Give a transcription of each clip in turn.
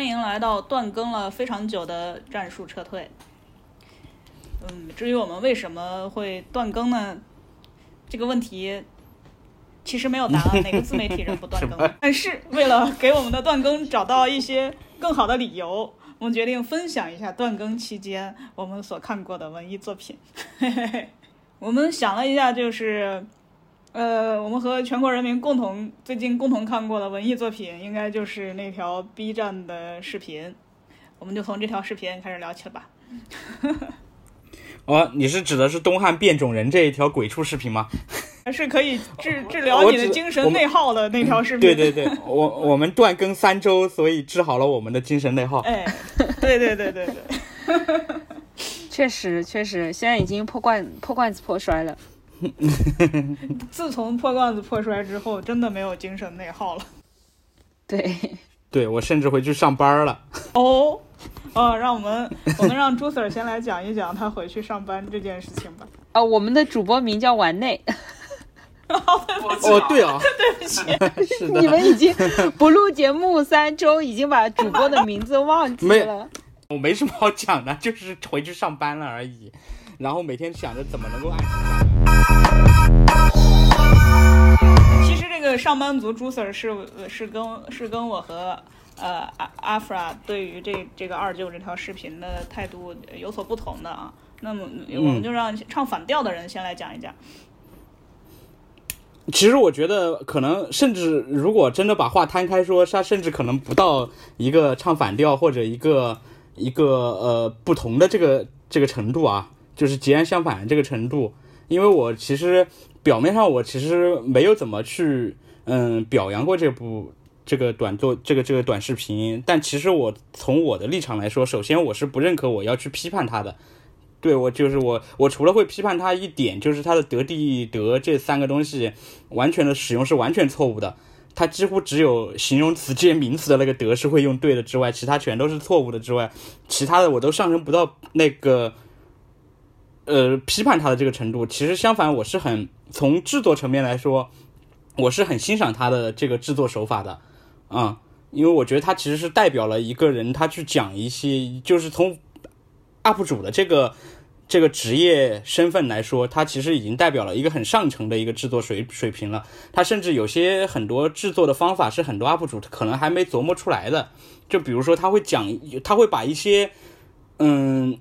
欢迎来到断更了非常久的战术撤退。嗯，至于我们为什么会断更呢？这个问题其实没有答案，哪个自媒体人不断更？但是为了给我们的断更找到一些更好的理由，我们决定分享一下断更期间我们所看过的文艺作品。我们想了一下，就是。呃，我们和全国人民共同最近共同看过的文艺作品，应该就是那条 B 站的视频。我们就从这条视频开始聊起了吧。哦，你是指的是东汉变种人这一条鬼畜视频吗？还是可以治治疗你的精神内耗的那条视频？对对对，我我们断更三周，所以治好了我们的精神内耗。哎，对对对对对，确实确实，现在已经破罐破罐子破摔了。自从破罐子破摔之后，真的没有精神内耗了。对，对我甚至回去上班了。哦，哦，让我们我们让朱 Sir 先来讲一讲他回去上班这件事情吧。哦，我们的主播名叫丸内。哦，对啊，对不起，是的，你们已经不录节目三周，已经把主播的名字忘记了。我没什么好讲的，就是回去上班了而已。然后每天想着怎么能够按时下班。其实这个上班族朱 Sir 是是跟是跟我和呃阿阿弗拉对于这这个二舅这条视频的态度有所不同的啊。那么我们就让唱反调的人先来讲一讲。其实我觉得，可能甚至如果真的把话摊开说，他甚至可能不到一个唱反调或者一个一个呃不同的这个这个程度啊，就是截然相反的这个程度。因为我其实表面上我其实没有怎么去嗯表扬过这部这个短作这个这个短视频，但其实我从我的立场来说，首先我是不认可我要去批判他的。对我就是我，我除了会批判他一点，就是他的得地得这三个东西完全的使用是完全错误的。他几乎只有形容词接名词的那个得是会用对的之外，其他全都是错误的之外，其他的我都上升不到那个呃批判他的这个程度。其实相反，我是很从制作层面来说，我是很欣赏他的这个制作手法的啊、因为我觉得他其实是代表了一个人，他去讲一些就是从 UP 主的这个这个职业身份来说，他其实已经代表了一个很上乘的一个制作水水平了。他甚至有些很多制作的方法是很多 UP 主可能还没琢磨出来的。就比如说，他会讲，他会把一些嗯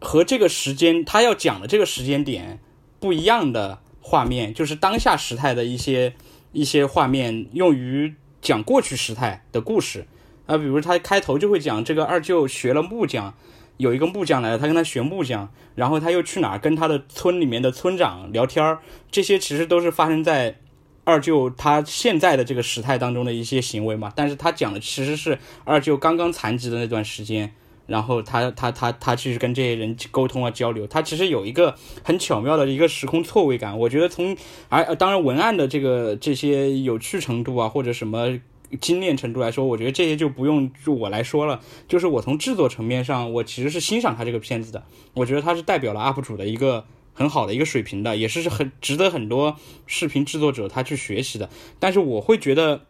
和这个时间他要讲的这个时间点不一样的画面，就是当下时态的一些一些画面，用于讲过去时态的故事。啊，比如他开头就会讲这个二舅学了木匠。有一个木匠来了，他跟他学木匠，然后他又去哪儿跟他的村里面的村长聊天儿，这些其实都是发生在二舅他现在的这个时态当中的一些行为嘛。但是他讲的其实是二舅刚刚残疾的那段时间，然后他他他他去跟这些人沟通啊交流，他其实有一个很巧妙的一个时空错位感。我觉得从而、当然文案的这个这些有趣程度啊，或者什么。精炼程度来说，我觉得这些就不用就我来说了。就是我从制作层面上，我其实是欣赏他这个片子的。我觉得他是代表了 UP 主的一个很好的一个水平的，也是很值得很多视频制作者他去学习的。但是我会觉得，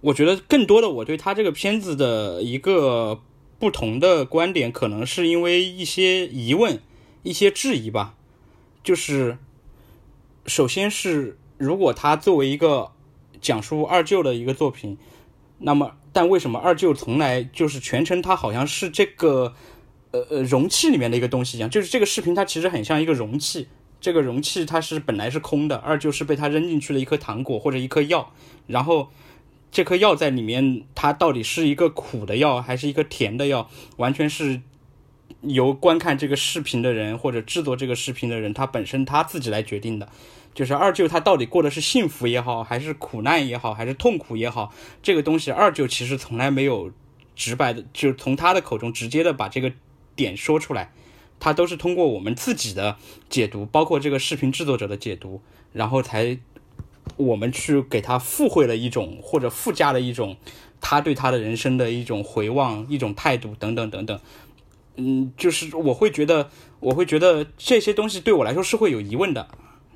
我觉得更多的我对他这个片子的一个不同的观点，可能是因为一些疑问、一些质疑吧。就是首先是如果他作为一个讲述二舅的一个作品，那么，但为什么二舅从来就是全程他好像是这个呃呃容器里面的一个东西一样？就是这个视频它其实很像一个容器，这个容器它是本来是空的，二舅是被他扔进去了一颗糖果或者一颗药，然后这颗药在里面，它到底是一个苦的药还是一个甜的药，完全是由观看这个视频的人或者制作这个视频的人他本身他自己来决定的。就是二舅他到底过的是幸福也好，还是苦难也好，还是痛苦也好，这个东西二舅其实从来没有直白的，就是从他的口中直接的把这个点说出来，他都是通过我们自己的解读，包括这个视频制作者的解读，然后才我们去给他附会了一种或者附加了一种他对他的人生的一种回望、一种态度等等等等。嗯，就是我会觉得，我会觉得这些东西对我来说是会有疑问的。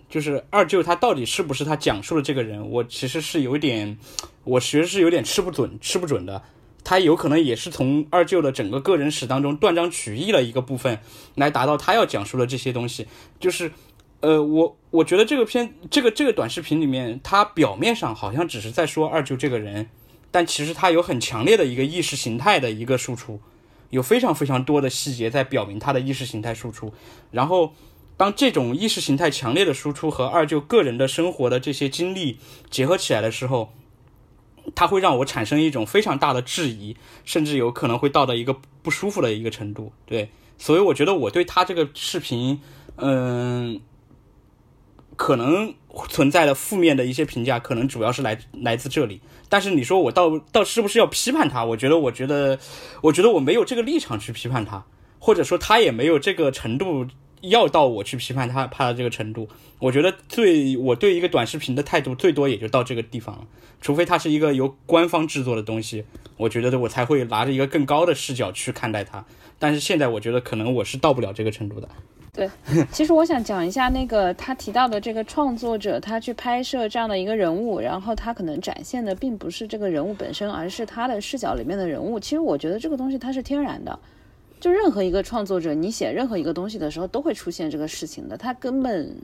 就是二舅他到底是不是他讲述的这个人，我其实是有点，我其实是有点吃不准、吃不准的。他有可能也是从二舅的整个个人史当中断章取义了一个部分，来达到他要讲述的这些东西。就是，呃，我我觉得这个片这个这个短视频里面，他表面上好像只是在说二舅这个人，但其实他有很强烈的一个意识形态的一个输出，有非常非常多的细节在表明他的意识形态输出。然后，当这种意识形态强烈的输出和二舅个人的生活的这些经历结合起来的时候，它会让我产生一种非常大的质疑，甚至有可能会到的一个不舒服的一个程度。对，所以我觉得我对他这个视频，嗯，可能存在的负面的一些评价，可能主要是来来自这里。但是你说我到到是不是要批判他？我觉得，我觉得，我觉得我没有这个立场去批判他，或者说他也没有这个程度。要到我去批判他，怕到这个程度，我觉得最我对一个短视频的态度最多也就到这个地方了。除非它是一个由官方制作的东西，我觉得我才会拿着一个更高的视角去看待它。但是现在我觉得可能我是到不了这个程度的。对，其实我想讲一下那个他提到的这个创作者，他去拍摄这样的一个人物，然后他可能展现的并不是这个人物本身，而是他的视角里面的人物。其实我觉得这个东西它是天然的。就任何一个创作者，你写任何一个东西的时候，都会出现这个事情的，他根本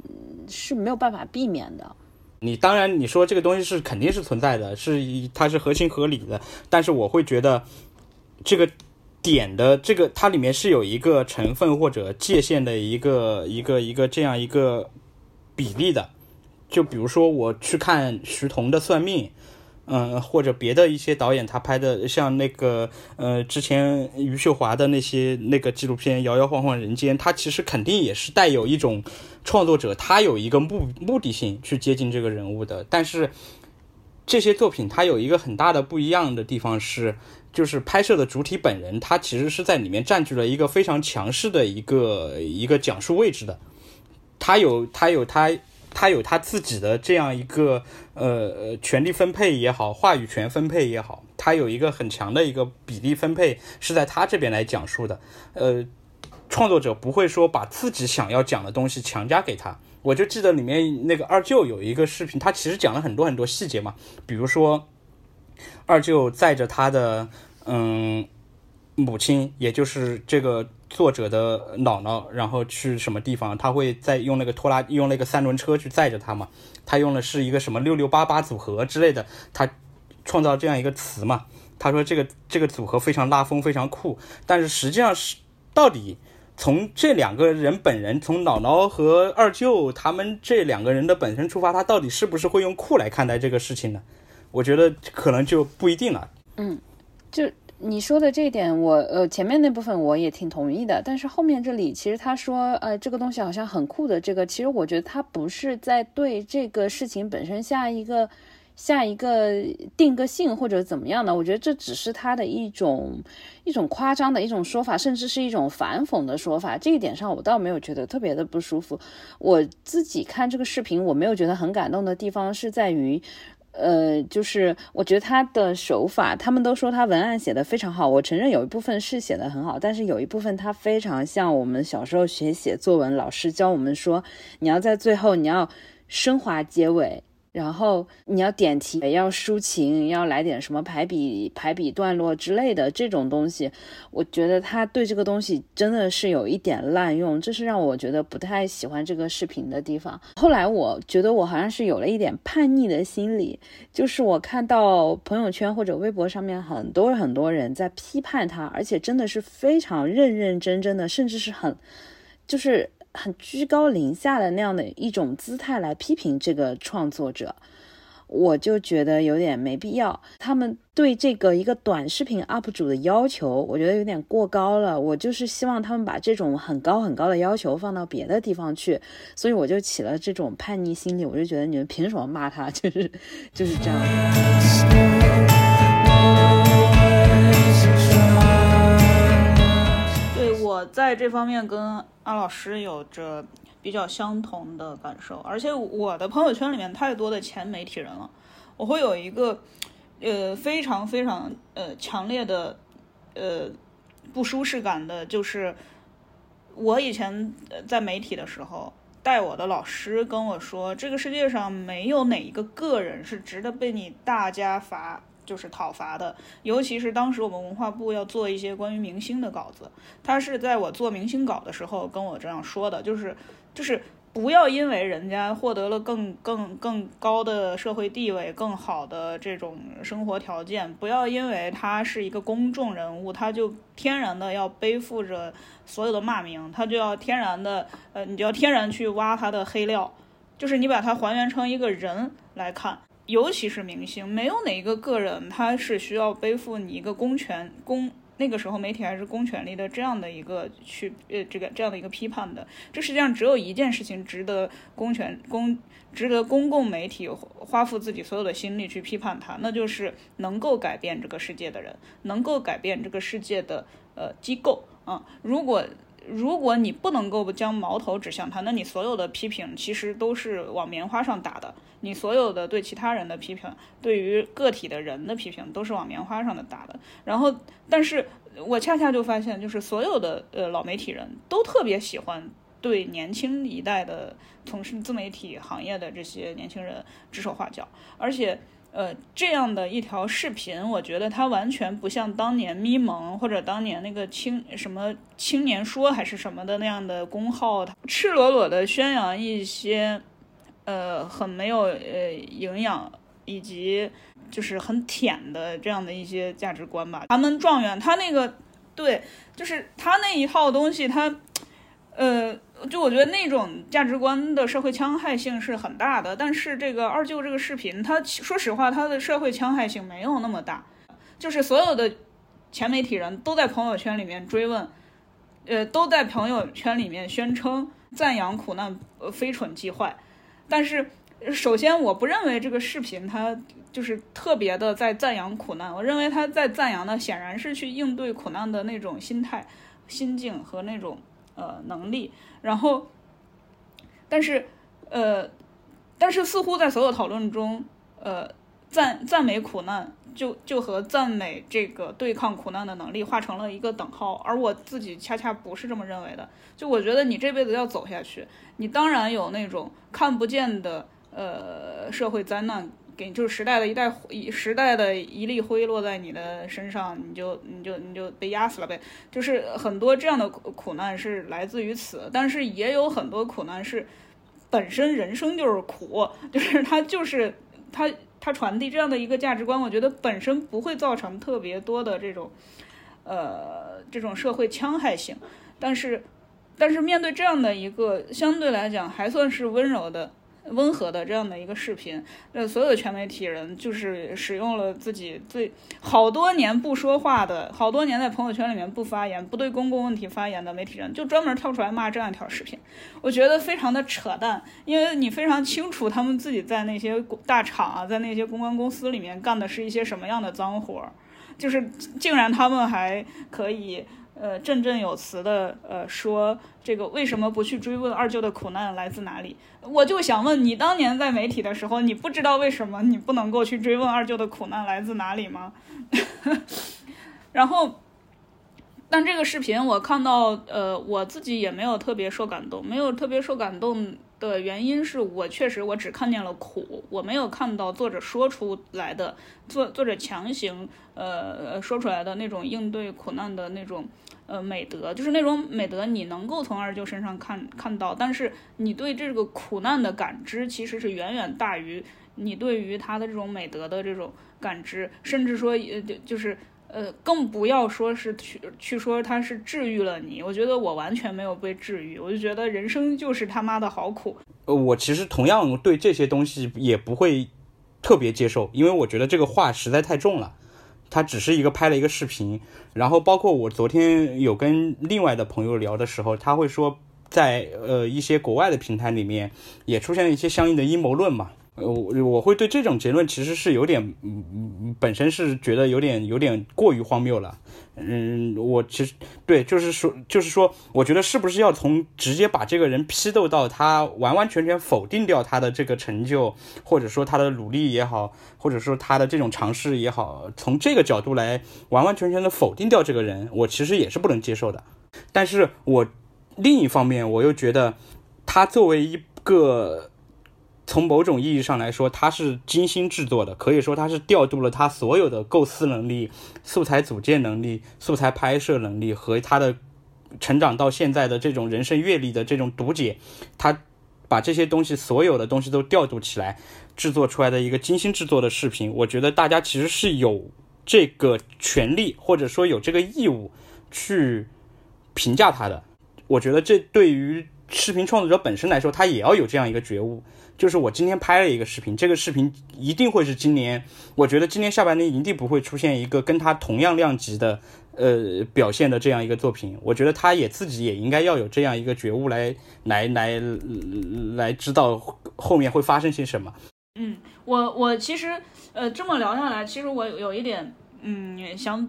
是没有办法避免的。你当然你说这个东西是肯定是存在的，是它是合情合理的，但是我会觉得这个点的这个它里面是有一个成分或者界限的一个一个一个这样一个比例的。就比如说我去看徐桐的《算命》。嗯，或者别的一些导演他拍的，像那个呃，之前余秀华的那些那个纪录片《摇摇晃晃人间》，他其实肯定也是带有一种创作者他有一个目目的性去接近这个人物的。但是这些作品它有一个很大的不一样的地方是，就是拍摄的主体本人他其实是在里面占据了一个非常强势的一个一个讲述位置的，他有他有他。他有他自己的这样一个呃权力分配也好，话语权分配也好，他有一个很强的一个比例分配是在他这边来讲述的。呃，创作者不会说把自己想要讲的东西强加给他。我就记得里面那个二舅有一个视频，他其实讲了很多很多细节嘛，比如说二舅载着他的嗯母亲，也就是这个。作者的姥姥，然后去什么地方？他会再用那个拖拉，用那个三轮车去载着他嘛？他用的是一个什么六六八八组合之类的，他创造这样一个词嘛？他说这个这个组合非常拉风，非常酷。但是实际上是，到底从这两个人本人，从姥姥和二舅他们这两个人的本身出发，他到底是不是会用酷来看待这个事情呢？我觉得可能就不一定了。嗯，就。你说的这一点，我呃前面那部分我也挺同意的，但是后面这里其实他说，呃这个东西好像很酷的，这个其实我觉得他不是在对这个事情本身下一个下一个定个性或者怎么样的，我觉得这只是他的一种一种夸张的一种说法，甚至是一种反讽的说法。这一点上我倒没有觉得特别的不舒服。我自己看这个视频，我没有觉得很感动的地方是在于。呃，就是我觉得他的手法，他们都说他文案写的非常好，我承认有一部分是写的很好，但是有一部分他非常像我们小时候学写作文，老师教我们说，你要在最后你要升华结尾。然后你要点题，要抒情，要来点什么排比、排比段落之类的这种东西，我觉得他对这个东西真的是有一点滥用，这是让我觉得不太喜欢这个视频的地方。后来我觉得我好像是有了一点叛逆的心理，就是我看到朋友圈或者微博上面很多很多人在批判他，而且真的是非常认认真真的，甚至是很就是。很居高临下的那样的一种姿态来批评这个创作者，我就觉得有点没必要。他们对这个一个短视频 UP 主的要求，我觉得有点过高了。我就是希望他们把这种很高很高的要求放到别的地方去，所以我就起了这种叛逆心理。我就觉得你们凭什么骂他？就是就是这样。在这方面跟安老师有着比较相同的感受，而且我的朋友圈里面太多的前媒体人了，我会有一个呃非常非常呃强烈的呃不舒适感的，就是我以前在媒体的时候，带我的老师跟我说，这个世界上没有哪一个个人是值得被你大家发就是讨伐的。尤其是当时我们文化部要做一些关于明星的稿子，他是在我做明星稿的时候跟我这样说的，就是就是。不要因为人家获得了更更更高的社会地位、更好的这种生活条件，不要因为他是一个公众人物，他就天然的要背负着所有的骂名，他就要天然的呃，你就要天然去挖他的黑料，就是你把他还原成一个人来看，尤其是明星，没有哪一个个人他是需要背负你一个公权公。那个时候，媒体还是公权力的这样的一个去呃，这个这样的一个批判的。这实际上只有一件事情值得公权公值得公共媒体花付自己所有的心力去批判它，那就是能够改变这个世界的人，能够改变这个世界的呃机构啊。如果如果你不能够将矛头指向他，那你所有的批评其实都是往棉花上打的。你所有的对其他人的批评，对于个体的人的批评，都是往棉花上的打的。然后，但是我恰恰就发现，就是所有的呃老媒体人都特别喜欢对年轻一代的从事自媒体行业的这些年轻人指手画脚，而且。呃，这样的一条视频，我觉得它完全不像当年咪蒙或者当年那个青什么青年说还是什么的那样的公号，赤裸裸的宣扬一些，呃，很没有呃营养以及就是很舔的这样的一些价值观吧。他们状元他那个对，就是他那一套东西，他呃。就我觉得那种价值观的社会戕害性是很大的，但是这个二舅这个视频，他说实话，他的社会戕害性没有那么大。就是所有的前媒体人都在朋友圈里面追问，呃，都在朋友圈里面宣称赞扬苦难，呃，非蠢即坏。但是首先，我不认为这个视频它就是特别的在赞扬苦难，我认为他在赞扬的显然是去应对苦难的那种心态、心境和那种呃能力。然后，但是，呃，但是似乎在所有讨论中，呃，赞赞美苦难就就和赞美这个对抗苦难的能力画成了一个等号，而我自己恰恰不是这么认为的。就我觉得你这辈子要走下去，你当然有那种看不见的呃社会灾难。就是时代的一代一时代的一粒灰落在你的身上，你就你就你就被压死了呗。就是很多这样的苦苦难是来自于此，但是也有很多苦难是本身人生就是苦，就是 它就是它它传递这样的一个价值观，我觉得本身不会造成特别多的这种呃这种社会戕害性，但是但是面对这样的一个相对来讲还算是温柔的。温和的这样的一个视频，那所有的全媒体人就是使用了自己最好多年不说话的，好多年在朋友圈里面不发言、不对公共问题发言的媒体人，就专门跳出来骂这样一条视频，我觉得非常的扯淡，因为你非常清楚他们自己在那些大厂啊，在那些公关公司里面干的是一些什么样的脏活儿，就是竟然他们还可以。呃，振振有词的，呃，说这个为什么不去追问二舅的苦难来自哪里？我就想问你，当年在媒体的时候，你不知道为什么你不能够去追问二舅的苦难来自哪里吗？然后，但这个视频我看到，呃，我自己也没有特别受感动，没有特别受感动。的原因是我确实我只看见了苦，我没有看到作者说出来的作作者强行呃说出来的那种应对苦难的那种呃美德，就是那种美德你能够从二舅身上看看到，但是你对这个苦难的感知其实是远远大于你对于他的这种美德的这种感知，甚至说呃就就是。呃，更不要说是去去说他是治愈了你，我觉得我完全没有被治愈，我就觉得人生就是他妈的好苦。呃，我其实同样对这些东西也不会特别接受，因为我觉得这个话实在太重了。他只是一个拍了一个视频，然后包括我昨天有跟另外的朋友聊的时候，他会说在呃一些国外的平台里面也出现了一些相应的阴谋论嘛。呃，我我会对这种结论其实是有点，嗯，本身是觉得有点有点过于荒谬了。嗯，我其实对，就是说，就是说，我觉得是不是要从直接把这个人批斗到他完完全全否定掉他的这个成就，或者说他的努力也好，或者说他的这种尝试也好，从这个角度来完完全全的否定掉这个人，我其实也是不能接受的。但是我另一方面，我又觉得他作为一个。从某种意义上来说，他是精心制作的，可以说他是调度了他所有的构思能力、素材组建能力、素材拍摄能力和他的成长到现在的这种人生阅历的这种读解，他把这些东西所有的东西都调度起来，制作出来的一个精心制作的视频。我觉得大家其实是有这个权利，或者说有这个义务去评价他的。我觉得这对于视频创作者本身来说，他也要有这样一个觉悟，就是我今天拍了一个视频，这个视频一定会是今年，我觉得今年下半年一定不会出现一个跟他同样量级的呃表现的这样一个作品。我觉得他也自己也应该要有这样一个觉悟，来来来来知道后面会发生些什么。嗯，我我其实呃这么聊下来，其实我有一点嗯想，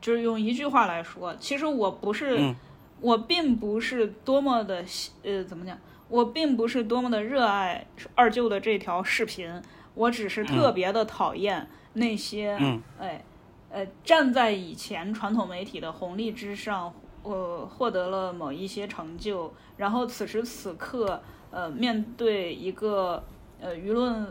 就是用一句话来说，其实我不是。我并不是多么的呃，怎么讲？我并不是多么的热爱二舅的这条视频，我只是特别的讨厌那些，哎，呃，站在以前传统媒体的红利之上，呃，获得了某一些成就，然后此时此刻，呃，面对一个呃舆论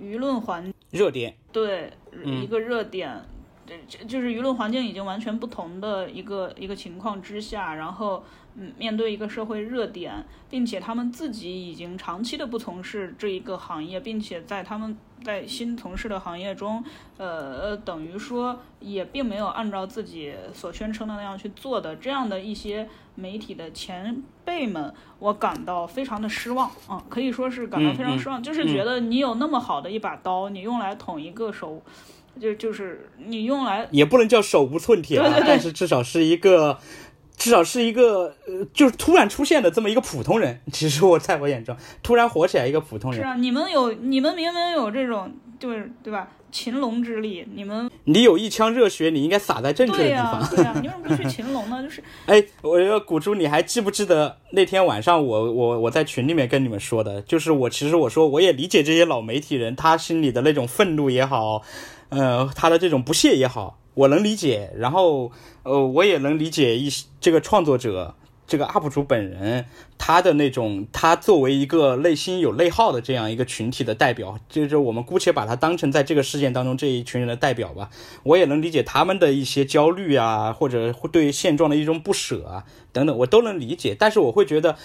舆论环热点，对一个热点。这就是舆论环境已经完全不同的一个一个情况之下，然后嗯，面对一个社会热点，并且他们自己已经长期的不从事这一个行业，并且在他们在新从事的行业中，呃，等于说也并没有按照自己所宣称的那样去做的这样的一些媒体的前辈们，我感到非常的失望啊，可以说是感到非常失望，就是觉得你有那么好的一把刀，你用来捅一个手。就就是你用来也不能叫手无寸铁啊，但是至少是一个，至少是一个呃，就是突然出现的这么一个普通人。其实我在我眼中，突然火起来一个普通人。是啊，你们有你们明明有这种，就是对吧？擒龙之力，你们你有一腔热血，你应该洒在正确的地方。对呀，你为什么不去擒龙呢？就是，哎，我要古珠，你还记不记得那天晚上我我我在群里面跟你们说的，就是我其实我说我也理解这些老媒体人他心里的那种愤怒也好。呃，他的这种不屑也好，我能理解。然后，呃，我也能理解一这个创作者，这个 UP 主本人，他的那种，他作为一个内心有内耗的这样一个群体的代表，就是我们姑且把他当成在这个事件当中这一群人的代表吧。我也能理解他们的一些焦虑啊，或者对现状的一种不舍啊，等等，我都能理解。但是我会觉得，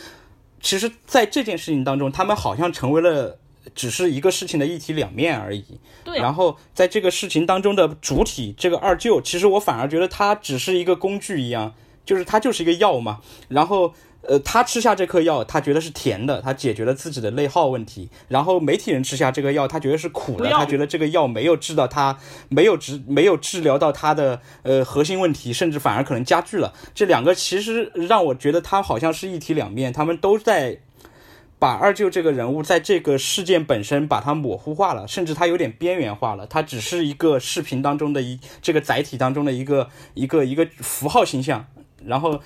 其实在这件事情当中，他们好像成为了。只是一个事情的一体两面而已。对。然后在这个事情当中的主体，这个二舅，其实我反而觉得他只是一个工具一样，就是他就是一个药嘛。然后，呃，他吃下这颗药，他觉得是甜的，他解决了自己的内耗问题。然后媒体人吃下这个药，他觉得是苦的，他觉得这个药没有治到他，没有治，没有治疗到他的呃核心问题，甚至反而可能加剧了。这两个其实让我觉得他好像是一体两面，他们都在。把二舅这个人物在这个事件本身把它模糊化了，甚至他有点边缘化了。他只是一个视频当中的一这个载体当中的一个一个一个符号形象。然后，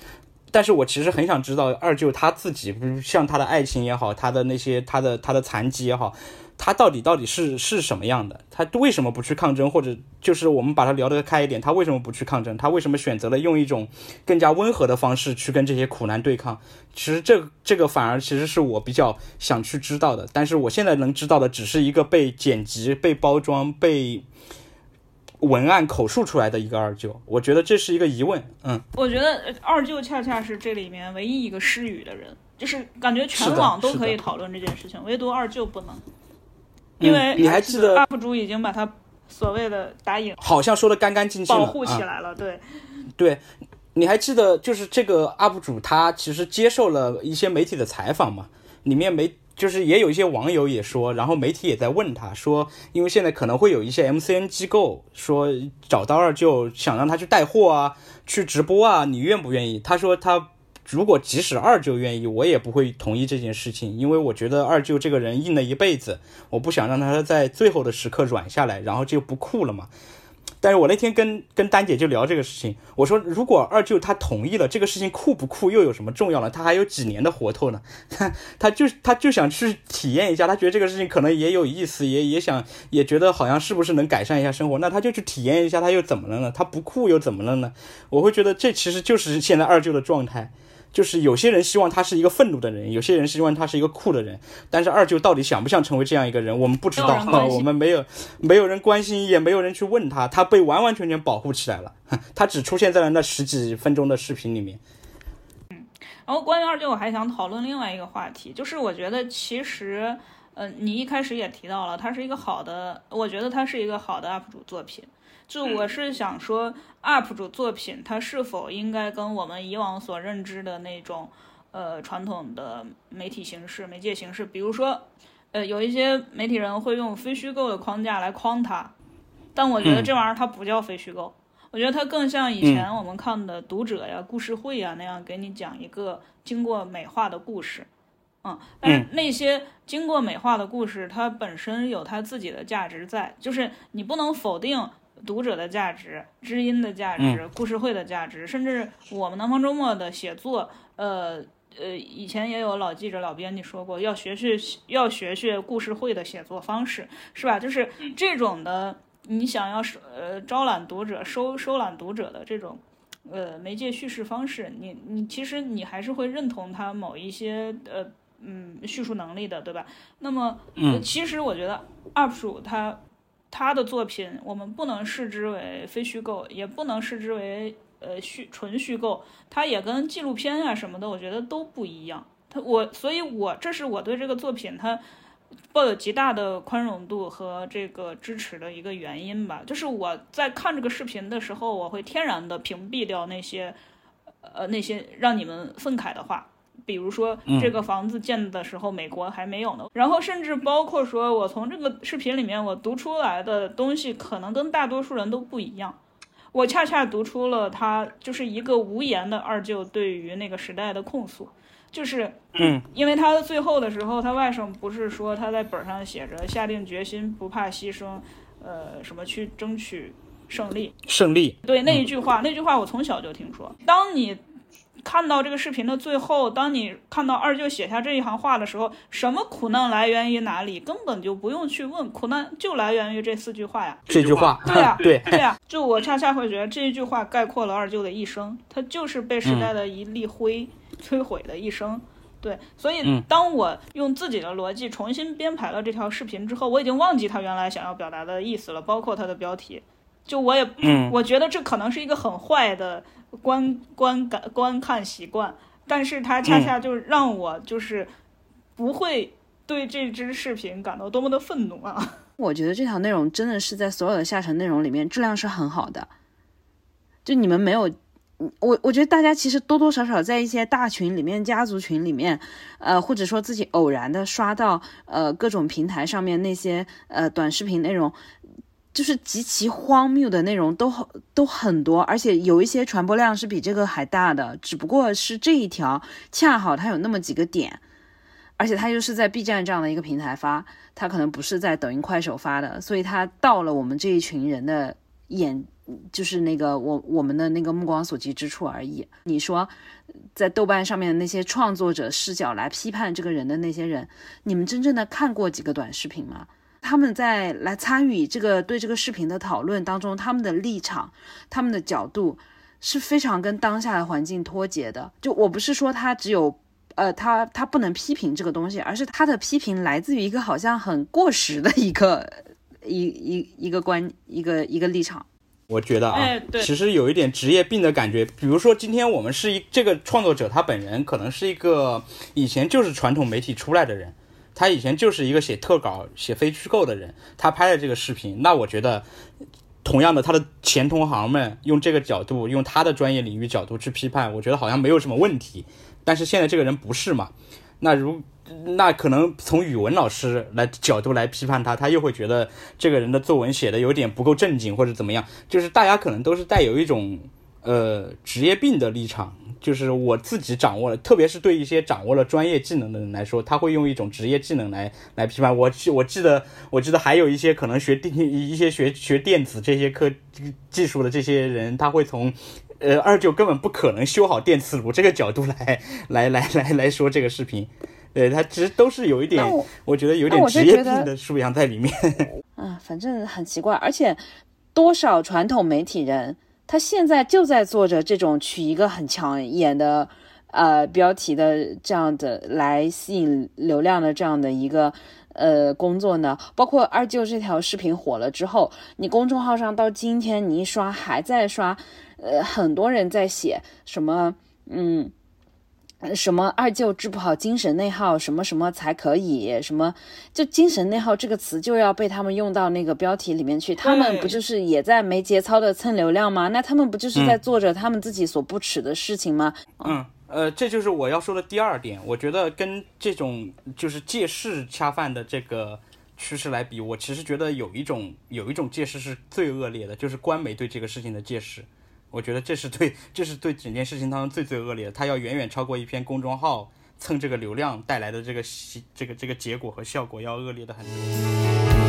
但是我其实很想知道二舅他自己，比如像他的爱情也好，他的那些他的他的残疾也好。他到底到底是是什么样的？他为什么不去抗争？或者就是我们把他聊得开一点，他为什么不去抗争？他为什么选择了用一种更加温和的方式去跟这些苦难对抗？其实这这个反而其实是我比较想去知道的。但是我现在能知道的只是一个被剪辑、被包装、被文案口述出来的一个二舅。我觉得这是一个疑问。嗯，我觉得二舅恰恰是这里面唯一一个失语的人，就是感觉全网都可以讨论这件事情，唯独二舅不能。因为你还记得 UP 主已经把他所谓的打引好像说的干干净净保护起来了，对，对，你还记得就是这个 UP 主他其实接受了一些媒体的采访嘛？里面媒就是也有一些网友也说，然后媒体也在问他说，因为现在可能会有一些 MCN 机构说找到二舅想让他去带货啊，去直播啊，你愿不愿意？他说他。如果即使二舅愿意，我也不会同意这件事情，因为我觉得二舅这个人硬了一辈子，我不想让他在最后的时刻软下来，然后就不酷了嘛。但是我那天跟跟丹姐就聊这个事情，我说如果二舅他同意了，这个事情酷不酷又有什么重要呢？他还有几年的活头呢，他他就他就想去体验一下，他觉得这个事情可能也有意思，也也想也觉得好像是不是能改善一下生活，那他就去体验一下，他又怎么了呢？他不酷又怎么了呢？我会觉得这其实就是现在二舅的状态。就是有些人希望他是一个愤怒的人，有些人希望他是一个酷的人。但是二舅到底想不想成为这样一个人，我们不知道，我们没有没有人关心，也没有人去问他，他被完完全全保护起来了，他只出现在了那十几分钟的视频里面。嗯，然后关于二舅，我还想讨论另外一个话题，就是我觉得其实，呃，你一开始也提到了，他是一个好的，我觉得他是一个好的 UP 主作品。就我是想说，UP 主作品它是否应该跟我们以往所认知的那种，呃，传统的媒体形式、媒介形式，比如说，呃，有一些媒体人会用非虚构的框架来框它，但我觉得这玩意儿它不叫非虚构，我觉得它更像以前我们看的读者呀、故事会呀那样给你讲一个经过美化的故事，嗯，但是那些经过美化的故事，它本身有它自己的价值在，就是你不能否定。读者的价值、知音的价值、故事会的价值，甚至我们南方周末的写作，呃呃，以前也有老记者、老编辑说过，要学学要学学故事会的写作方式，是吧？就是这种的，你想要收呃招揽读者、收收揽读者的这种呃媒介叙事方式，你你其实你还是会认同他某一些呃嗯叙述能力的，对吧？那么，其实我觉得 UP 主他。他的作品，我们不能视之为非虚构，也不能视之为呃虚纯虚构。它也跟纪录片啊什么的，我觉得都不一样。他我，所以我这是我对这个作品它抱有极大的宽容度和这个支持的一个原因吧。就是我在看这个视频的时候，我会天然的屏蔽掉那些呃那些让你们愤慨的话。比如说，这个房子建的时候，美国还没有呢。然后，甚至包括说，我从这个视频里面我读出来的东西，可能跟大多数人都不一样。我恰恰读出了他就是一个无言的二舅对于那个时代的控诉，就是，嗯，因为他的最后的时候，他外甥不是说他在本上写着下定决心不怕牺牲，呃，什么去争取胜利，胜利。对那一句话，那句话我从小就听说。当你。看到这个视频的最后，当你看到二舅写下这一行话的时候，什么苦难来源于哪里，根本就不用去问，苦难就来源于这四句话呀。这句话，对呀，对对呀，就我恰恰会觉得这一句话概括了二舅的一生，他就是被时代的一粒灰摧毁的一生。对，所以当我用自己的逻辑重新编排了这条视频之后，我已经忘记他原来想要表达的意思了，包括他的标题。就我也，我觉得这可能是一个很坏的。观观感观看习惯，但是它恰恰就让我就是不会对这支视频感到多么的愤怒啊！我觉得这条内容真的是在所有的下沉内容里面质量是很好的。就你们没有，我我觉得大家其实多多少少在一些大群里面、家族群里面，呃，或者说自己偶然的刷到呃各种平台上面那些呃短视频内容。就是极其荒谬的内容都都很多，而且有一些传播量是比这个还大的。只不过是这一条恰好它有那么几个点，而且它又是在 B 站这样的一个平台发，它可能不是在抖音、快手发的，所以它到了我们这一群人的眼，就是那个我我们的那个目光所及之处而已。你说，在豆瓣上面那些创作者视角来批判这个人的那些人，你们真正的看过几个短视频吗？他们在来参与这个对这个视频的讨论当中，他们的立场、他们的角度是非常跟当下的环境脱节的。就我不是说他只有，呃，他他不能批评这个东西，而是他的批评来自于一个好像很过时的一个一一一个观一个一个立场。我觉得啊，其实有一点职业病的感觉。比如说，今天我们是一这个创作者，他本人可能是一个以前就是传统媒体出来的人。他以前就是一个写特稿、写非虚构的人，他拍了这个视频，那我觉得，同样的，他的前同行们用这个角度，用他的专业领域角度去批判，我觉得好像没有什么问题。但是现在这个人不是嘛？那如那可能从语文老师来角度来批判他，他又会觉得这个人的作文写的有点不够正经或者怎么样。就是大家可能都是带有一种呃职业病的立场。就是我自己掌握了，特别是对一些掌握了专业技能的人来说，他会用一种职业技能来来批判我。记我记得，我记得还有一些可能学电一些学学电子这些科技术的这些人，他会从呃二舅根本不可能修好电磁炉这个角度来来来来来说这个视频。对他其实都是有一点，我觉得有点职业病的素养在里面。啊，反正很奇怪，而且多少传统媒体人。他现在就在做着这种取一个很抢眼的，呃标题的这样的来吸引流量的这样的一个呃工作呢？包括二舅这条视频火了之后，你公众号上到今天你一刷还在刷，呃，很多人在写什么，嗯。什么二舅治不好精神内耗，什么什么才可以？什么就精神内耗这个词就要被他们用到那个标题里面去？他们不就是也在没节操的蹭流量吗？那他们不就是在做着他们自己所不耻的事情吗？嗯，呃，这就是我要说的第二点。我觉得跟这种就是借势恰饭的这个趋势来比，我其实觉得有一种有一种借势是最恶劣的，就是官媒对这个事情的借势。我觉得这是对，这是对整件事情当中最最恶劣的，它要远远超过一篇公众号蹭这个流量带来的这个这个这个结果和效果要恶劣的很多。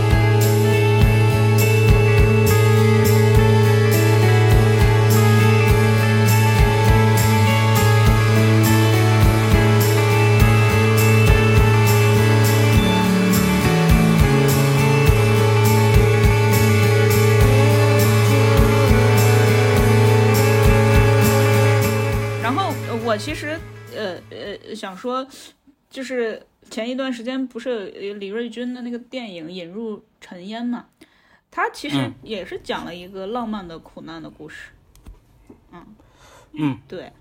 说，就是前一段时间不是李瑞军的那个电影《引入尘烟》嘛，他其实也是讲了一个浪漫的苦难的故事。嗯嗯，对，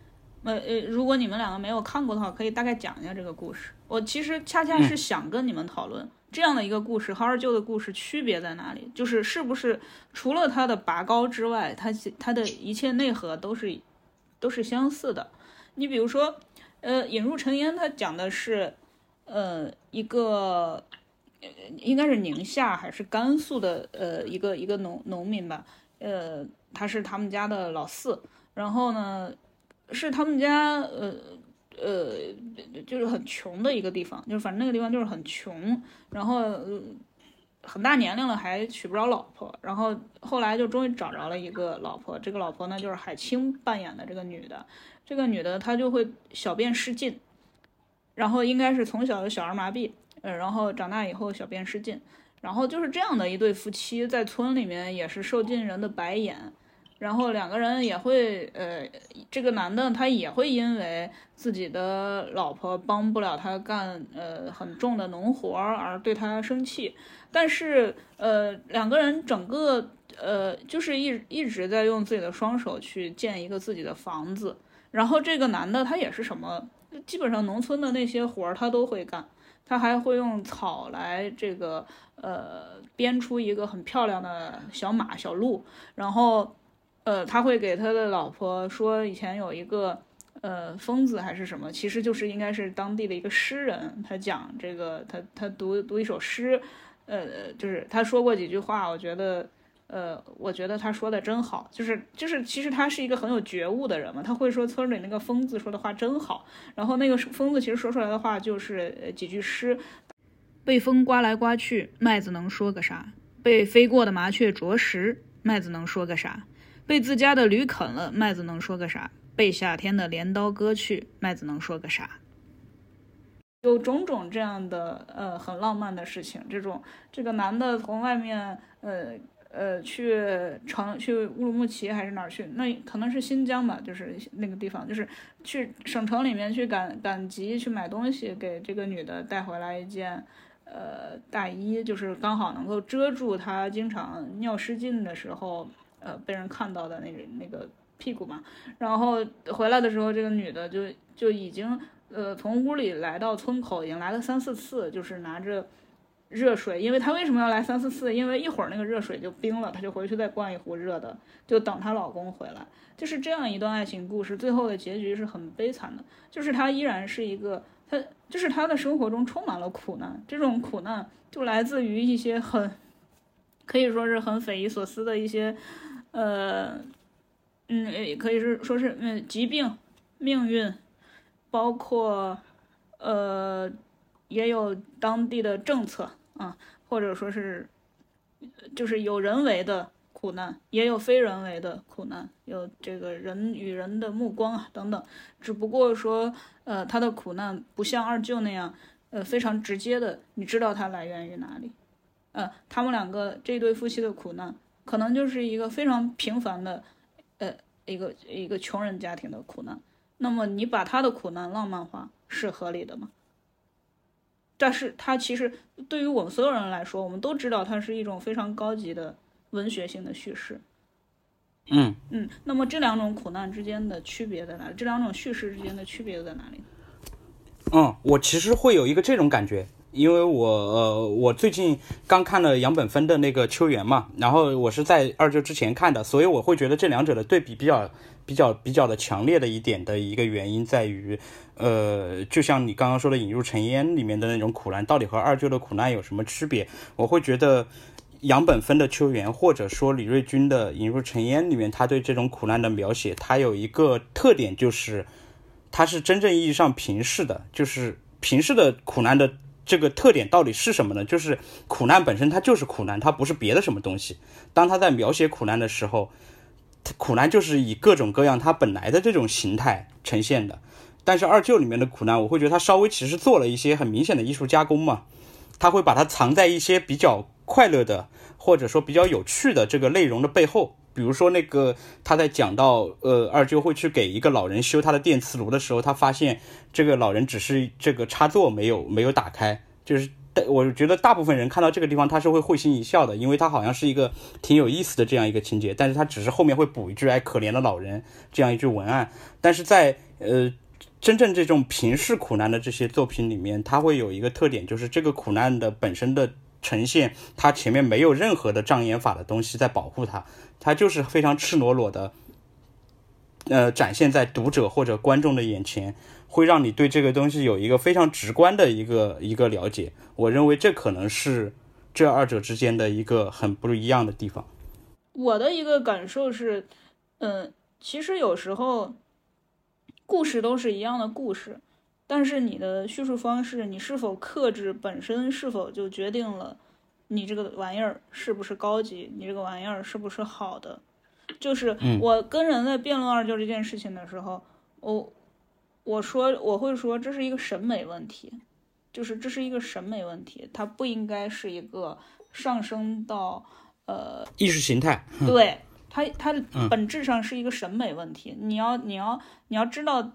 呃呃，如果你们两个没有看过的话，可以大概讲一下这个故事。我其实恰恰是想跟你们讨论这样的一个故事和二舅的故事区别在哪里，就是是不是除了他的拔高之外，他他的一切内核都是都是相似的。你比如说，呃，引入尘烟，它讲的是，呃，一个，应该是宁夏还是甘肃的，呃，一个一个农农民吧，呃，他是他们家的老四，然后呢，是他们家，呃，呃，就是很穷的一个地方，就是反正那个地方就是很穷，然后很大年龄了还娶不着老婆，然后后来就终于找着了一个老婆，这个老婆呢就是海清扮演的这个女的。这个女的她就会小便失禁，然后应该是从小的小儿麻痹，呃，然后长大以后小便失禁，然后就是这样的一对夫妻在村里面也是受尽人的白眼，然后两个人也会，呃，这个男的他也会因为自己的老婆帮不了他干，呃，很重的农活而对他生气，但是，呃，两个人整个，呃，就是一一直在用自己的双手去建一个自己的房子。然后这个男的他也是什么，基本上农村的那些活儿他都会干，他还会用草来这个呃编出一个很漂亮的小马小鹿，然后呃他会给他的老婆说以前有一个呃疯子还是什么，其实就是应该是当地的一个诗人，他讲这个他他读读一首诗，呃就是他说过几句话，我觉得。呃，我觉得他说的真好，就是就是，其实他是一个很有觉悟的人嘛。他会说村里那个疯子说的话真好，然后那个疯子其实说出来的话就是几句诗：被风刮来刮去，麦子能说个啥？被飞过的麻雀啄食，麦子能说个啥？被自家的驴啃了，麦子能说个啥？被夏天的镰刀割去，麦子能说个啥？有种种这样的呃很浪漫的事情，这种这个男的从外面呃。呃，去城去乌鲁木齐还是哪儿去？那可能是新疆吧，就是那个地方，就是去省城里面去赶赶集去买东西，给这个女的带回来一件呃大衣，就是刚好能够遮住她经常尿失禁的时候，呃被人看到的那个那个屁股嘛。然后回来的时候，这个女的就就已经呃从屋里来到村口，已经来了三四次，就是拿着。热水，因为她为什么要来三四次？因为一会儿那个热水就冰了，她就回去再灌一壶热的，就等她老公回来。就是这样一段爱情故事，最后的结局是很悲惨的。就是她依然是一个，她就是她的生活中充满了苦难，这种苦难就来自于一些很，可以说是很匪夷所思的一些，呃，嗯，也可以是说是嗯疾病、命运，包括，呃。也有当地的政策啊，或者说是，就是有人为的苦难，也有非人为的苦难，有这个人与人的目光啊等等。只不过说，呃，他的苦难不像二舅那样，呃，非常直接的，你知道他来源于哪里？呃，他们两个这对夫妻的苦难，可能就是一个非常平凡的，呃，一个一个穷人家庭的苦难。那么你把他的苦难浪漫化是合理的吗？但是它其实对于我们所有人来说，我们都知道它是一种非常高级的文学性的叙事。嗯嗯，那么这两种苦难之间的区别在哪里？这两种叙事之间的区别在哪里？嗯，我其实会有一个这种感觉，因为我呃，我最近刚看了杨本芬的那个《秋园》嘛，然后我是在二舅之前看的，所以我会觉得这两者的对比比较。比较比较的强烈的一点的一个原因在于，呃，就像你刚刚说的《引入尘烟》里面的那种苦难，到底和二舅的苦难有什么区别？我会觉得杨本芬的《秋园》，或者说李瑞军的《引入尘烟》里面，他对这种苦难的描写，他有一个特点，就是他是真正意义上平视的。就是平视的苦难的这个特点到底是什么呢？就是苦难本身它就是苦难，它不是别的什么东西。当他在描写苦难的时候。苦难就是以各种各样它本来的这种形态呈现的，但是二舅里面的苦难，我会觉得他稍微其实做了一些很明显的艺术加工嘛，他会把它藏在一些比较快乐的或者说比较有趣的这个内容的背后，比如说那个他在讲到呃二舅会去给一个老人修他的电磁炉的时候，他发现这个老人只是这个插座没有没有打开，就是。我觉得大部分人看到这个地方，他是会会心一笑的，因为他好像是一个挺有意思的这样一个情节。但是他只是后面会补一句“哎，可怜的老人”这样一句文案。但是在呃真正这种平视苦难的这些作品里面，它会有一个特点，就是这个苦难的本身的呈现，它前面没有任何的障眼法的东西在保护它，它就是非常赤裸裸的，呃，展现在读者或者观众的眼前。会让你对这个东西有一个非常直观的一个一个了解，我认为这可能是这二者之间的一个很不一样的地方。我的一个感受是，嗯，其实有时候故事都是一样的故事，但是你的叙述方式，你是否克制，本身是否就决定了你这个玩意儿是不是高级，你这个玩意儿是不是好的？就是我跟人在辩论二舅这件事情的时候，我。我说我会说这是一个审美问题，就是这是一个审美问题，它不应该是一个上升到呃意识形态，对它它本质上是一个审美问题。你要你要你要知道，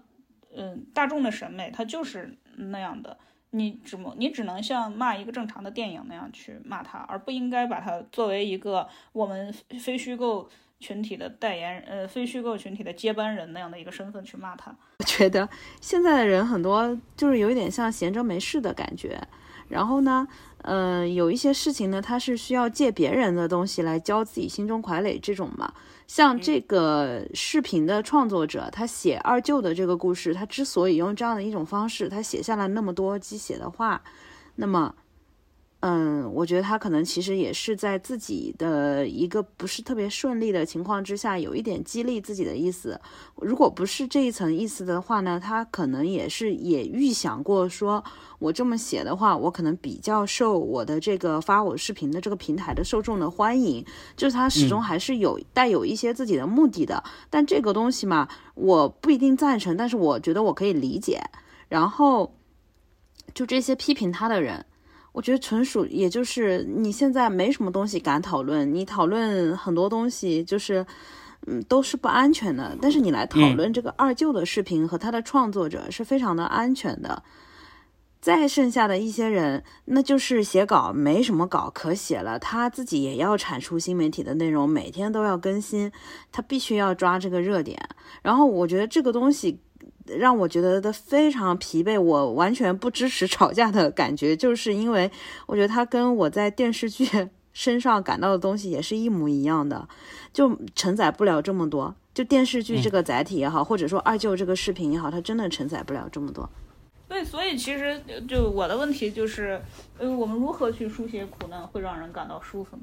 嗯，大众的审美它就是那样的，你只么你只能像骂一个正常的电影那样去骂它，而不应该把它作为一个我们非虚构。群体的代言人，呃，非虚构群体的接班人那样的一个身份去骂他，我觉得现在的人很多就是有一点像闲着没事的感觉。然后呢，嗯，有一些事情呢，他是需要借别人的东西来教自己心中傀儡这种嘛。像这个视频的创作者，他写二舅的这个故事，他之所以用这样的一种方式，他写下了那么多鸡血的话，那么。嗯，我觉得他可能其实也是在自己的一个不是特别顺利的情况之下，有一点激励自己的意思。如果不是这一层意思的话呢，他可能也是也预想过，说我这么写的话，我可能比较受我的这个发我视频的这个平台的受众的欢迎。就是他始终还是有带有一些自己的目的的。但这个东西嘛，我不一定赞成，但是我觉得我可以理解。然后，就这些批评他的人。我觉得纯属，也就是你现在没什么东西敢讨论，你讨论很多东西就是，嗯，都是不安全的。但是你来讨论这个二舅的视频和他的创作者是非常的安全的。再剩下的一些人，那就是写稿没什么稿可写了，他自己也要产出新媒体的内容，每天都要更新，他必须要抓这个热点。然后我觉得这个东西。让我觉得的非常疲惫，我完全不支持吵架的感觉，就是因为我觉得他跟我在电视剧 身上感到的东西也是一模一样的，就承载不了这么多。就电视剧这个载体也好，或者说二舅这个视频也好，它真的承载不了这么多。对，所以其实就我的问题就是，呃，我们如何去书写苦难会让人感到舒服呢？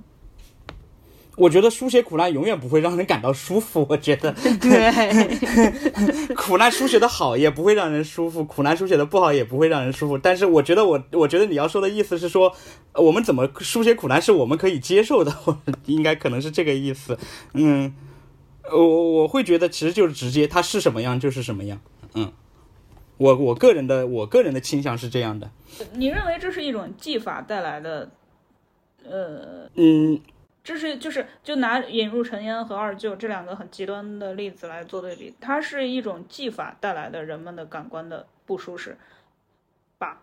我觉得书写苦难永远不会让人感到舒服。我觉得，对，苦难书写的好也不会让人舒服，苦难书写的不好也不会让人舒服。但是，我觉得我，我觉得你要说的意思是说，我们怎么书写苦难是我们可以接受的，应该可能是这个意思。嗯，我我会觉得其实就是直接，它是什么样就是什么样。嗯，我我个人的我个人的倾向是这样的。你认为这是一种技法带来的？呃，嗯。这是就是就拿引入尘烟和二舅这两个很极端的例子来做对比，它是一种技法带来的人们的感官的不舒适吧？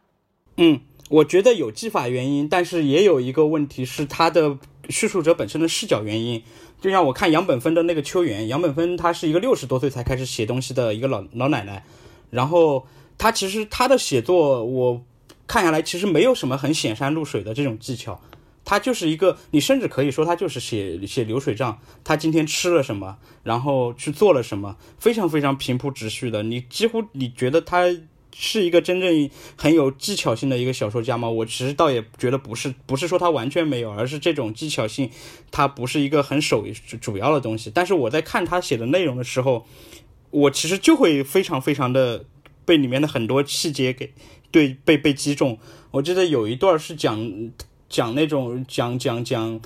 嗯，我觉得有技法原因，但是也有一个问题是他的叙述者本身的视角原因。就像我看杨本芬的那个秋园，杨本芬她是一个六十多岁才开始写东西的一个老老奶奶，然后她其实她的写作我看下来其实没有什么很显山露水的这种技巧，他就是一个你甚至可以说他就是写写流水账，他今天吃了什么，然后去做了什么，非常非常平铺直叙的，你几乎你觉得他。是一个真正很有技巧性的一个小说家吗？我其实倒也觉得不是，不是说他完全没有，而是这种技巧性，它不是一个很首主要的东西。但是我在看他写的内容的时候，我其实就会非常非常的被里面的很多细节给对被被击中。我记得有一段是讲讲那种讲讲讲。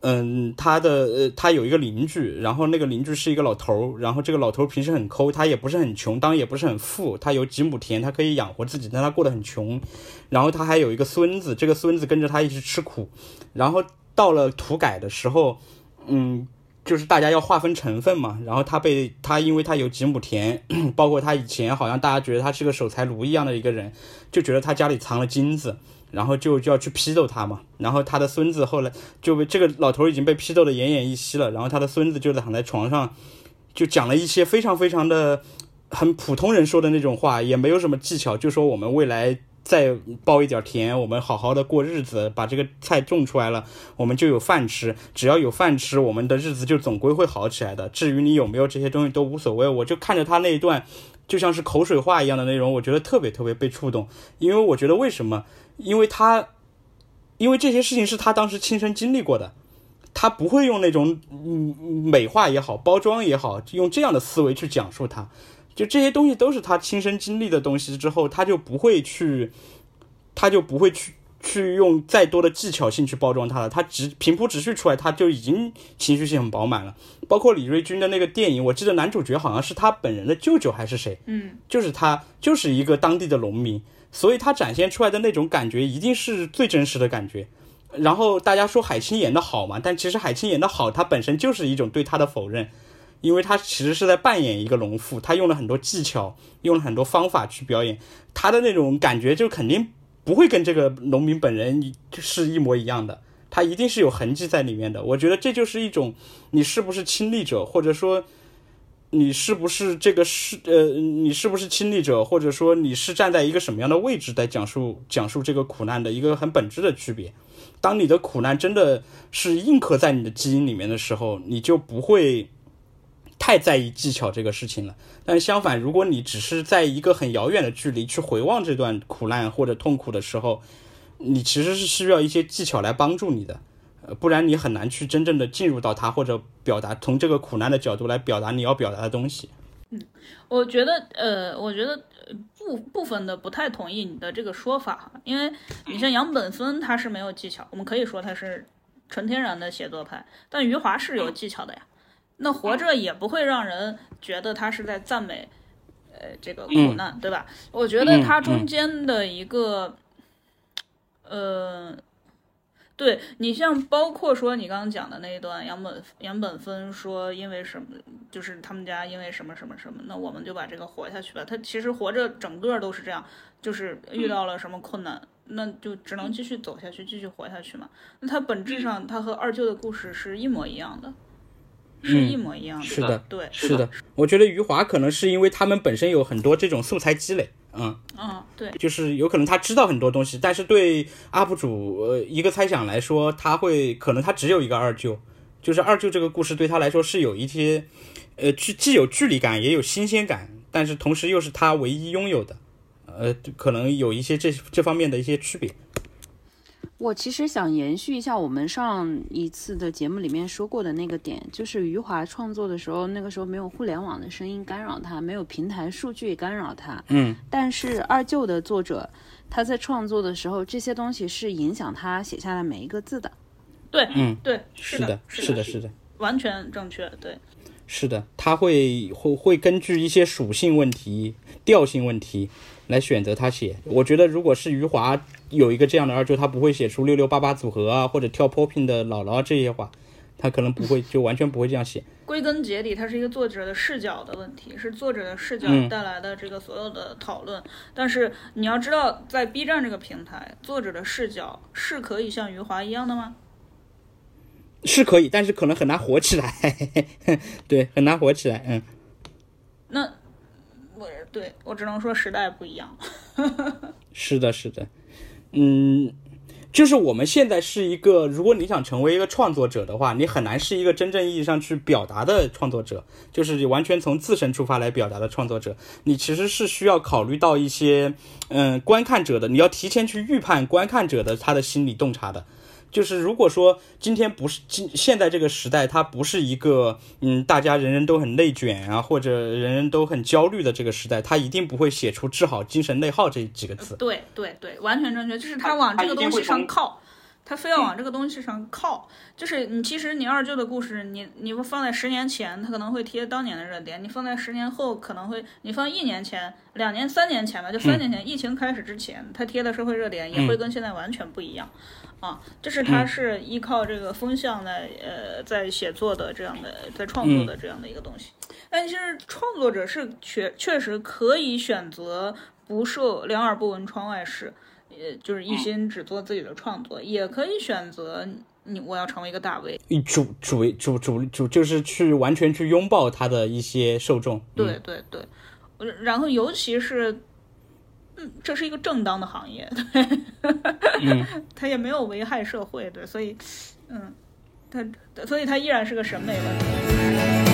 嗯，他的呃，他有一个邻居，然后那个邻居是一个老头儿，然后这个老头儿平时很抠，他也不是很穷，当然也不是很富，他有几亩田，他可以养活自己，但他过得很穷。然后他还有一个孙子，这个孙子跟着他一起吃苦。然后到了土改的时候，嗯，就是大家要划分成分嘛。然后他被他，因为他有几亩田，包括他以前好像大家觉得他是个守财奴一样的一个人，就觉得他家里藏了金子。然后就就要去批斗他嘛，然后他的孙子后来就被这个老头已经被批斗的奄奄一息了，然后他的孙子就躺在床上，就讲了一些非常非常的很普通人说的那种话，也没有什么技巧，就说我们未来再包一点田，我们好好的过日子，把这个菜种出来了，我们就有饭吃，只要有饭吃，我们的日子就总归会好起来的。至于你有没有这些东西都无所谓，我就看着他那一段就像是口水话一样的内容，我觉得特别特别被触动，因为我觉得为什么？因为他，因为这些事情是他当时亲身经历过的，他不会用那种嗯美化也好，包装也好，用这样的思维去讲述他。就这些东西都是他亲身经历的东西之后，他就不会去，他就不会去去用再多的技巧性去包装他了。他直平铺直叙出来，他就已经情绪性很饱满了。包括李瑞军的那个电影，我记得男主角好像是他本人的舅舅还是谁？嗯，就是他，就是一个当地的农民。所以他展现出来的那种感觉一定是最真实的感觉。然后大家说海清演的好嘛，但其实海清演的好，他本身就是一种对他的否认，因为他其实是在扮演一个农妇，他用了很多技巧，用了很多方法去表演他的那种感觉，就肯定不会跟这个农民本人是一模一样的，他一定是有痕迹在里面的。我觉得这就是一种你是不是亲历者，或者说。你是不是这个是呃，你是不是亲历者，或者说你是站在一个什么样的位置在讲述讲述这个苦难的一个很本质的区别？当你的苦难真的是印刻在你的基因里面的时候，你就不会太在意技巧这个事情了。但相反，如果你只是在一个很遥远的距离去回望这段苦难或者痛苦的时候，你其实是需要一些技巧来帮助你的。不然你很难去真正的进入到他，或者表达从这个苦难的角度来表达你要表达的东西。嗯，我觉得，呃，我觉得部部分的不太同意你的这个说法，因为你像杨本芬他是没有技巧，我们可以说他是纯天然的写作派，但余华是有技巧的呀。那活着也不会让人觉得他是在赞美，呃，这个苦难，对吧？我觉得他中间的一个，呃。对你像包括说你刚刚讲的那一段，杨本杨本芬说因为什么，就是他们家因为什么什么什么，那我们就把这个活下去吧。他其实活着整个都是这样，就是遇到了什么困难，那就只能继续走下去，继续活下去嘛。那他本质上他和二舅的故事是一模一样的，是一模一样的。是的，对，是的。我觉得余华可能是因为他们本身有很多这种素材积累。嗯嗯，对，就是有可能他知道很多东西，但是对 UP 主呃一个猜想来说，他会可能他只有一个二舅，就是二舅这个故事对他来说是有一些呃距既有距离感也有新鲜感，但是同时又是他唯一拥有的，呃可能有一些这这方面的一些区别。我其实想延续一下我们上一次的节目里面说过的那个点，就是余华创作的时候，那个时候没有互联网的声音干扰他，没有平台数据干扰他。嗯。但是二舅的作者，他在创作的时候，这些东西是影响他写下来每一个字的。对，嗯，对，是的，是的，是的，完全正确。对。是的，他会会会根据一些属性问题、调性问题来选择他写。我觉得如果是余华有一个这样的二舅，他不会写出六六八八组合啊，或者跳 popping 的姥姥这些话，他可能不会，就完全不会这样写。归根结底，它是一个作者的视角的问题，是作者的视角嗯带来的这个所有的讨论。但是你要知道，在 B 站这个平台，作者的视角是可以像余华一样的吗？是可以，但是可能很难火起来，对，很难火起来，嗯。那我对我只能说时代不一样。是的，是的，嗯，就是我们现在是一个，如果你想成为一个创作者的话，你很难是一个真正意义上去表达的创作者，就是完全从自身出发来表达的创作者。你其实是需要考虑到一些，嗯，观看者的，你要提前去预判观看者的他的心理洞察的。就是如果说今天不是今现在这个时代，它不是一个嗯大家人人都很内卷啊，或者人人都很焦虑的这个时代，他一定不会写出治好精神内耗这几个字。对对对，完全正确，就是他他往这个东西上靠，他非要往这个东西上靠。就是你其实你二舅的故事，你你不放在十年前，他可能会贴当年的热点；你放在十年后，可能会你放一年前、两年、三年前吧，就三年前、疫情开始之前，他贴的社会热点也会跟现在完全不一样。啊，就是他是依靠这个风向来呃在写作的这样的在创作的这样的一个东西。但其实创作者是确确实可以选择不受两耳不闻窗外事，呃，就是一心只做自己的创作，也可以选择你我要成为一个大 V。主主主主主就是去完全去拥抱他的一些受众。对对对，然后尤其是。嗯，这是一个正当的行业，对，嗯，它也没有危害社会，对，所以，嗯，他所以他依然是个审美问题。